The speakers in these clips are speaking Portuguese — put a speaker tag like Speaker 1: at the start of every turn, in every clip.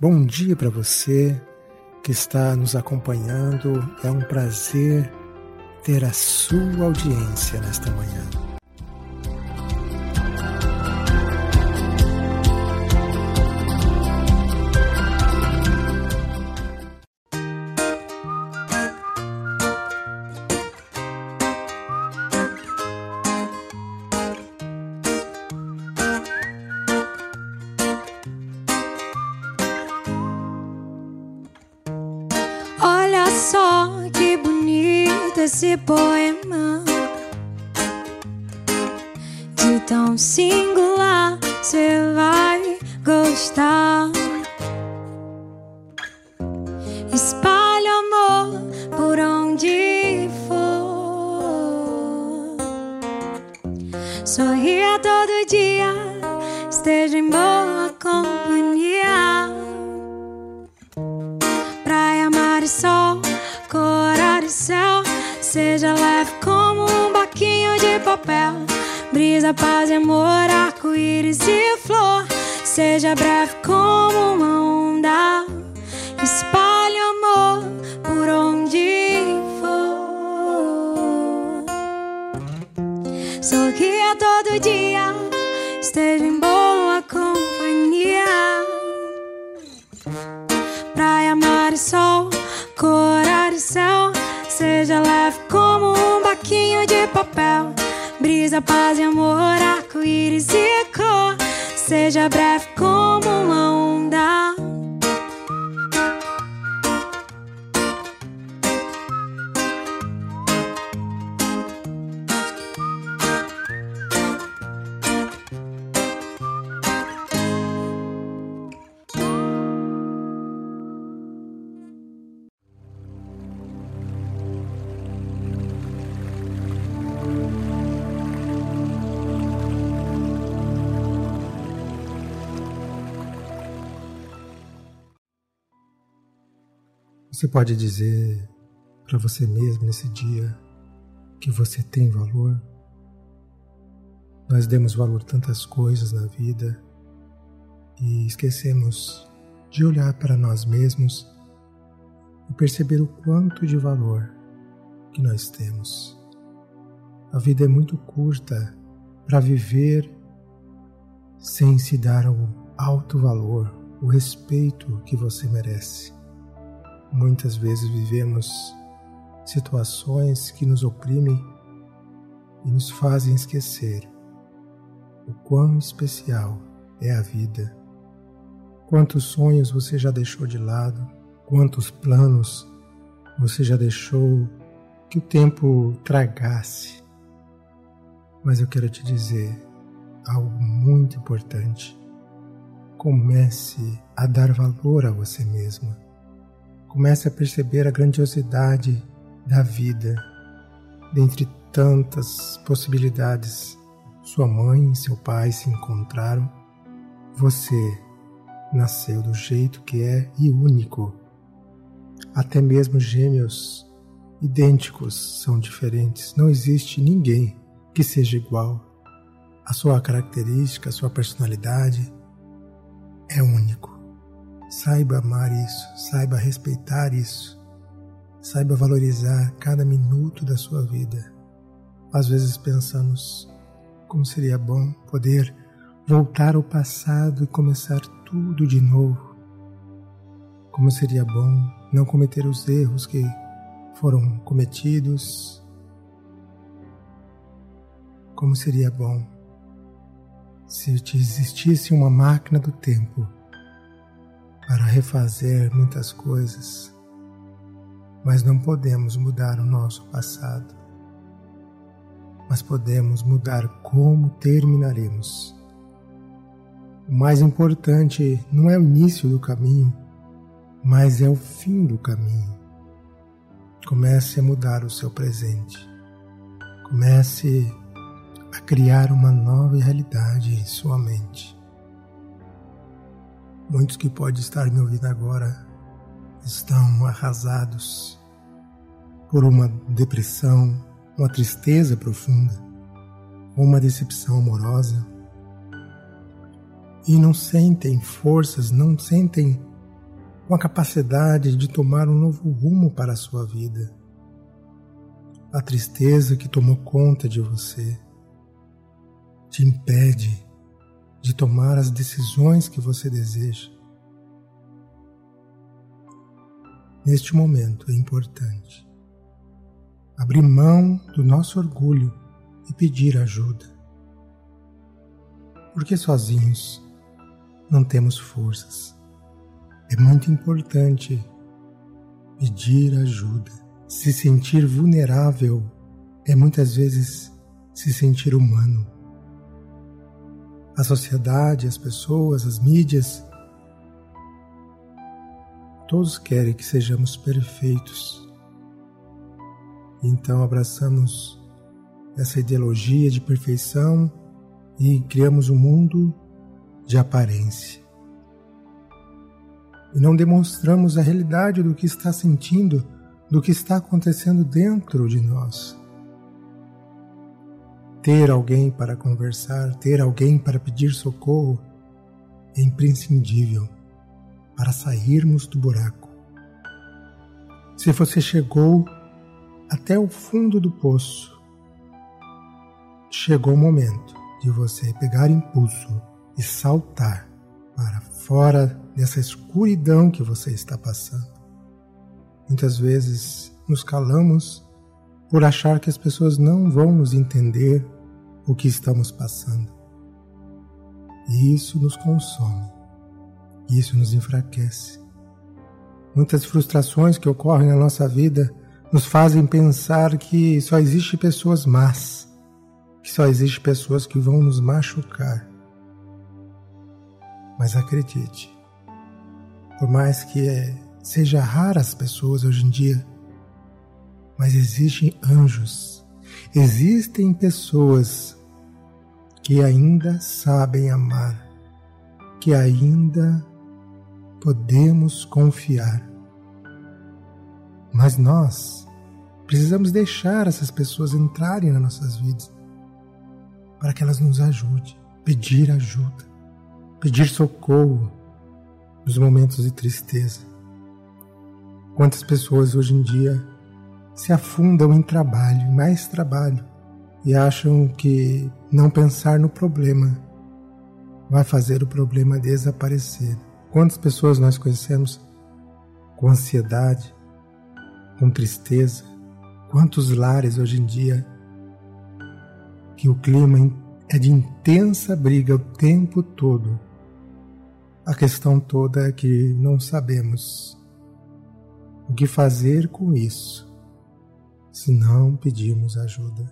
Speaker 1: Bom dia para você que está nos acompanhando. É um prazer ter a sua audiência nesta manhã.
Speaker 2: Esse poema de tão singular, você vai gostar. Espalha amor por onde for. Sorria todo Brisa, paz e amor, arco-íris e flor. Seja breve como uma onda. Espalhe amor por onde for. Sorria todo dia, esteja em boa companhia. Brisa, paz e amor, arco-íris e cor. Seja breve como uma
Speaker 1: Você pode dizer para você mesmo nesse dia que você tem valor. Nós demos valor a tantas coisas na vida e esquecemos de olhar para nós mesmos e perceber o quanto de valor que nós temos. A vida é muito curta para viver sem se dar o alto valor, o respeito que você merece. Muitas vezes vivemos situações que nos oprimem e nos fazem esquecer o quão especial é a vida. Quantos sonhos você já deixou de lado, quantos planos você já deixou que o tempo tragasse. Mas eu quero te dizer algo muito importante. Comece a dar valor a você mesma comece a perceber a grandiosidade da vida, dentre tantas possibilidades. Sua mãe e seu pai se encontraram. Você nasceu do jeito que é e único. Até mesmo gêmeos idênticos são diferentes. Não existe ninguém que seja igual. A sua característica, a sua personalidade é único. Saiba amar isso, saiba respeitar isso, saiba valorizar cada minuto da sua vida. Às vezes pensamos como seria bom poder voltar ao passado e começar tudo de novo. Como seria bom não cometer os erros que foram cometidos. Como seria bom se existisse uma máquina do tempo para refazer muitas coisas, mas não podemos mudar o nosso passado. Mas podemos mudar como terminaremos. O mais importante não é o início do caminho, mas é o fim do caminho. Comece a mudar o seu presente. Comece a criar uma nova realidade em sua mente. Muitos que podem estar me ouvindo agora estão arrasados por uma depressão, uma tristeza profunda, ou uma decepção amorosa e não sentem forças, não sentem com a capacidade de tomar um novo rumo para a sua vida. A tristeza que tomou conta de você te impede de tomar as decisões que você deseja. Neste momento é importante abrir mão do nosso orgulho e pedir ajuda. Porque sozinhos não temos forças. É muito importante pedir ajuda. Se sentir vulnerável é muitas vezes se sentir humano. A sociedade, as pessoas, as mídias, todos querem que sejamos perfeitos. Então abraçamos essa ideologia de perfeição e criamos um mundo de aparência e não demonstramos a realidade do que está sentindo, do que está acontecendo dentro de nós. Ter alguém para conversar, ter alguém para pedir socorro é imprescindível para sairmos do buraco. Se você chegou até o fundo do poço, chegou o momento de você pegar impulso e saltar para fora dessa escuridão que você está passando. Muitas vezes nos calamos por achar que as pessoas não vão nos entender o que estamos passando. E isso nos consome, isso nos enfraquece. Muitas frustrações que ocorrem na nossa vida nos fazem pensar que só existe pessoas más, que só existe pessoas que vão nos machucar. Mas acredite, por mais que é, seja raras as pessoas hoje em dia, mas existem anjos, existem pessoas que ainda sabem amar, que ainda podemos confiar. Mas nós precisamos deixar essas pessoas entrarem nas nossas vidas para que elas nos ajudem, pedir ajuda pedir socorro nos momentos de tristeza. Quantas pessoas hoje em dia se afundam em trabalho, mais trabalho, e acham que não pensar no problema vai fazer o problema desaparecer. Quantas pessoas nós conhecemos com ansiedade, com tristeza? Quantos lares hoje em dia que o clima é de intensa briga o tempo todo? A questão toda é que não sabemos o que fazer com isso se não pedirmos ajuda.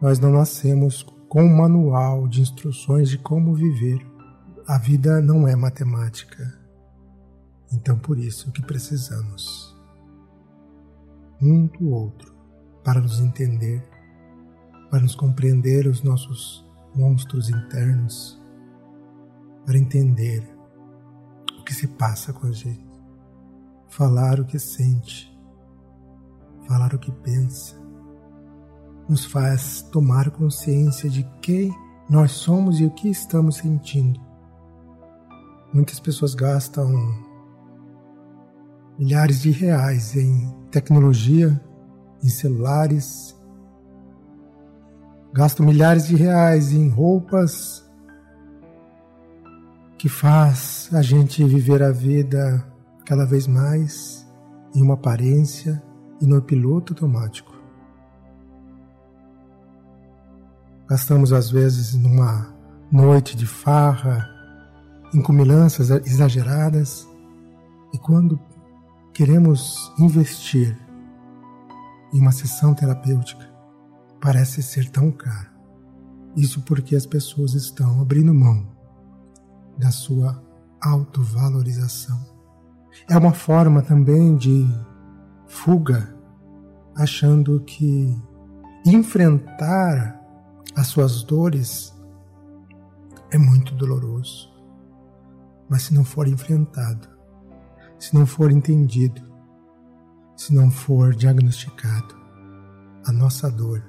Speaker 1: Nós não nascemos com um manual de instruções de como viver. A vida não é matemática. Então, por isso que precisamos um do outro para nos entender, para nos compreender os nossos monstros internos para entender o que se passa com a gente, falar o que sente, falar o que pensa, nos faz tomar consciência de quem nós somos e o que estamos sentindo. Muitas pessoas gastam milhares de reais em tecnologia, em celulares, gastam milhares de reais em roupas que faz a gente viver a vida cada vez mais em uma aparência e no piloto automático. Gastamos às vezes numa noite de farra, em comilanças exageradas, e quando queremos investir em uma sessão terapêutica, parece ser tão caro. Isso porque as pessoas estão abrindo mão da sua autovalorização. É uma forma também de fuga, achando que enfrentar as suas dores é muito doloroso. Mas se não for enfrentado, se não for entendido, se não for diagnosticado, a nossa dor,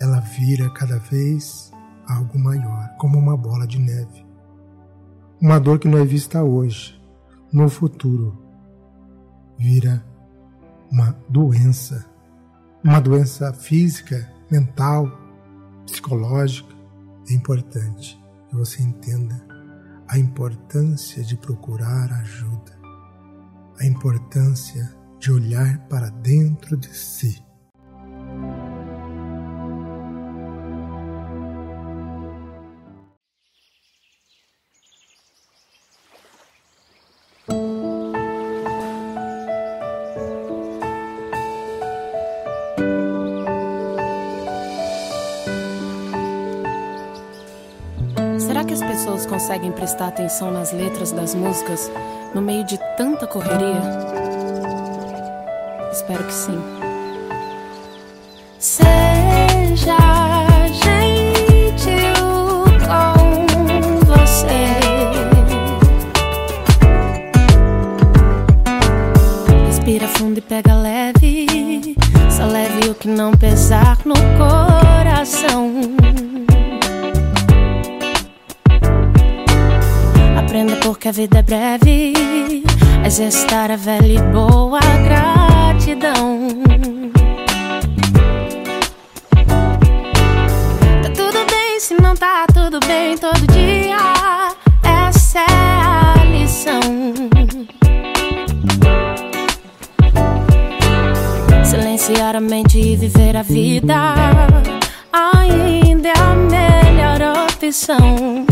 Speaker 1: ela vira cada vez algo maior, como uma bola de neve. Uma dor que não é vista hoje, no futuro vira uma doença, uma doença física, mental, psicológica, é importante que você entenda a importância de procurar ajuda, a importância de olhar para dentro de si.
Speaker 3: Conseguem prestar atenção nas letras das músicas no meio de tanta correria? Espero que sim. A vida é breve. Exercitar a velha e boa gratidão. Tá tudo bem se não tá tudo bem todo dia. Essa é a lição. Silenciar a mente e viver a vida ainda é a melhor opção.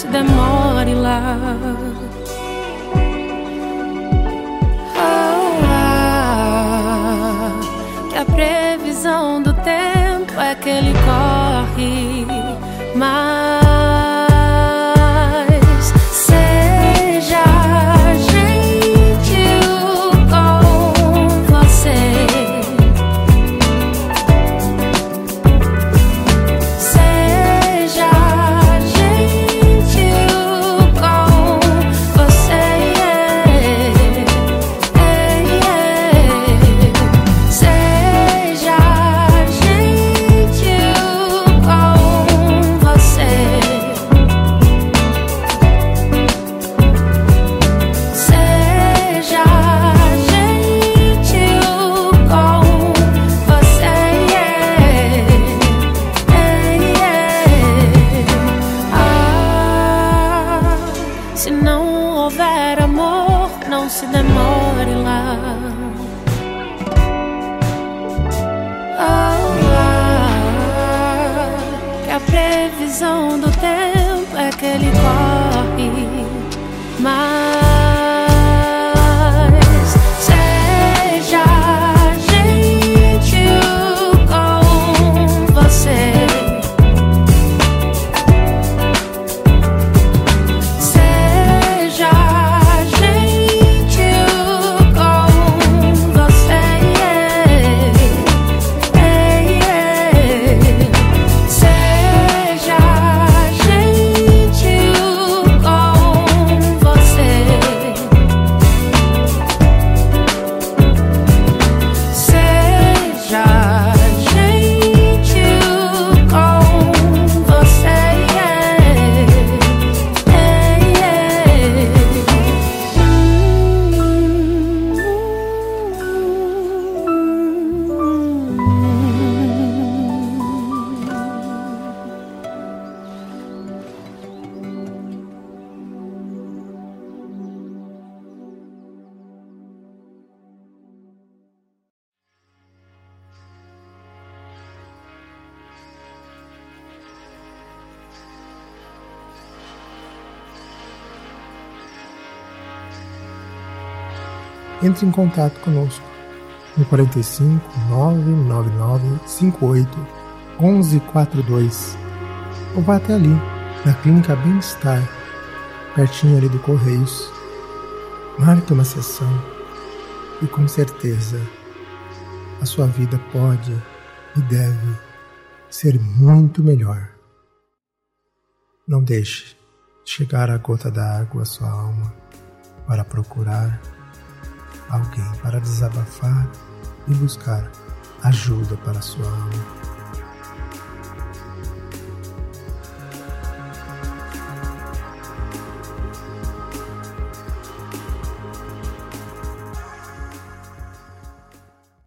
Speaker 3: Se demore lá. Oh, ah, que a previsão do tempo é que ele corre, se demore lá. Oh, ah, que a previsão do tempo é que ele corre. Mas
Speaker 1: entre em contato conosco no 45 999 58 1142 ou vá até ali na Clínica Bem-Estar, pertinho ali do Correios. Marque uma sessão e com certeza a sua vida pode e deve ser muito melhor. Não deixe chegar a gota d'água à sua alma para procurar alguém para desabafar e buscar ajuda para sua alma.